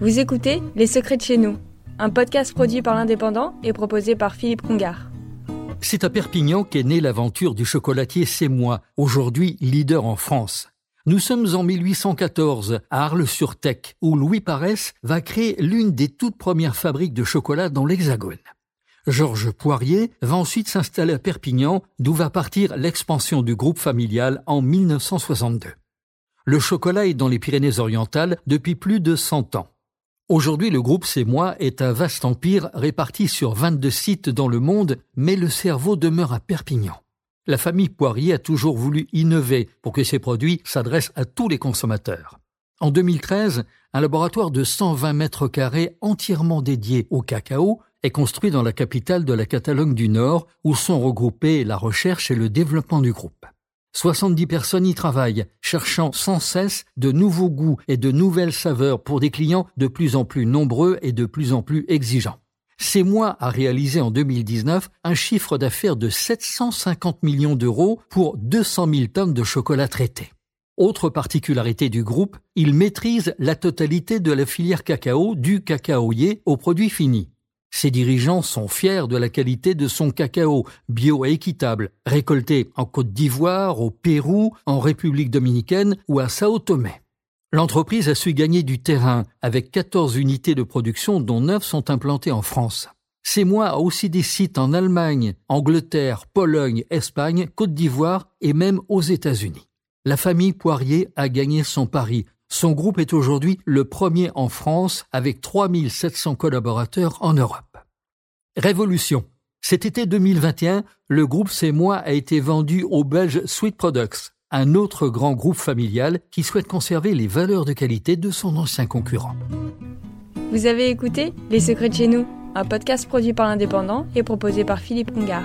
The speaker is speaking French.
Vous écoutez Les Secrets de chez nous, un podcast produit par l'Indépendant et proposé par Philippe Congar. C'est à Perpignan qu'est née l'aventure du chocolatier C'est moi, aujourd'hui leader en France. Nous sommes en 1814 à Arles-sur-Tech, où Louis Paresse va créer l'une des toutes premières fabriques de chocolat dans l'Hexagone. Georges Poirier va ensuite s'installer à Perpignan, d'où va partir l'expansion du groupe familial en 1962. Le chocolat est dans les Pyrénées-Orientales depuis plus de 100 ans. Aujourd'hui, le groupe C'est moi est un vaste empire réparti sur 22 sites dans le monde, mais le cerveau demeure à Perpignan. La famille Poirier a toujours voulu innover pour que ses produits s'adressent à tous les consommateurs. En 2013, un laboratoire de 120 mètres carrés entièrement dédié au cacao est construit dans la capitale de la Catalogne du Nord où sont regroupés la recherche et le développement du groupe. 70 personnes y travaillent, cherchant sans cesse de nouveaux goûts et de nouvelles saveurs pour des clients de plus en plus nombreux et de plus en plus exigeants. C'est moi a réalisé en 2019 un chiffre d'affaires de 750 millions d'euros pour 200 000 tonnes de chocolat traité. Autre particularité du groupe, il maîtrise la totalité de la filière cacao du cacaoyer au produit fini. Ses dirigeants sont fiers de la qualité de son cacao, bio et équitable, récolté en Côte d'Ivoire, au Pérou, en République dominicaine ou à Sao Tomé. L'entreprise a su gagner du terrain avec 14 unités de production dont 9 sont implantées en France. Moi a aussi des sites en Allemagne, Angleterre, Pologne, Espagne, Côte d'Ivoire et même aux États-Unis. La famille Poirier a gagné son pari. Son groupe est aujourd'hui le premier en France avec 3700 collaborateurs en Europe. Révolution. Cet été 2021, le groupe C'est moi a été vendu au Belge Sweet Products, un autre grand groupe familial qui souhaite conserver les valeurs de qualité de son ancien concurrent. Vous avez écouté Les Secrets de chez nous, un podcast produit par l'Indépendant et proposé par Philippe Congar.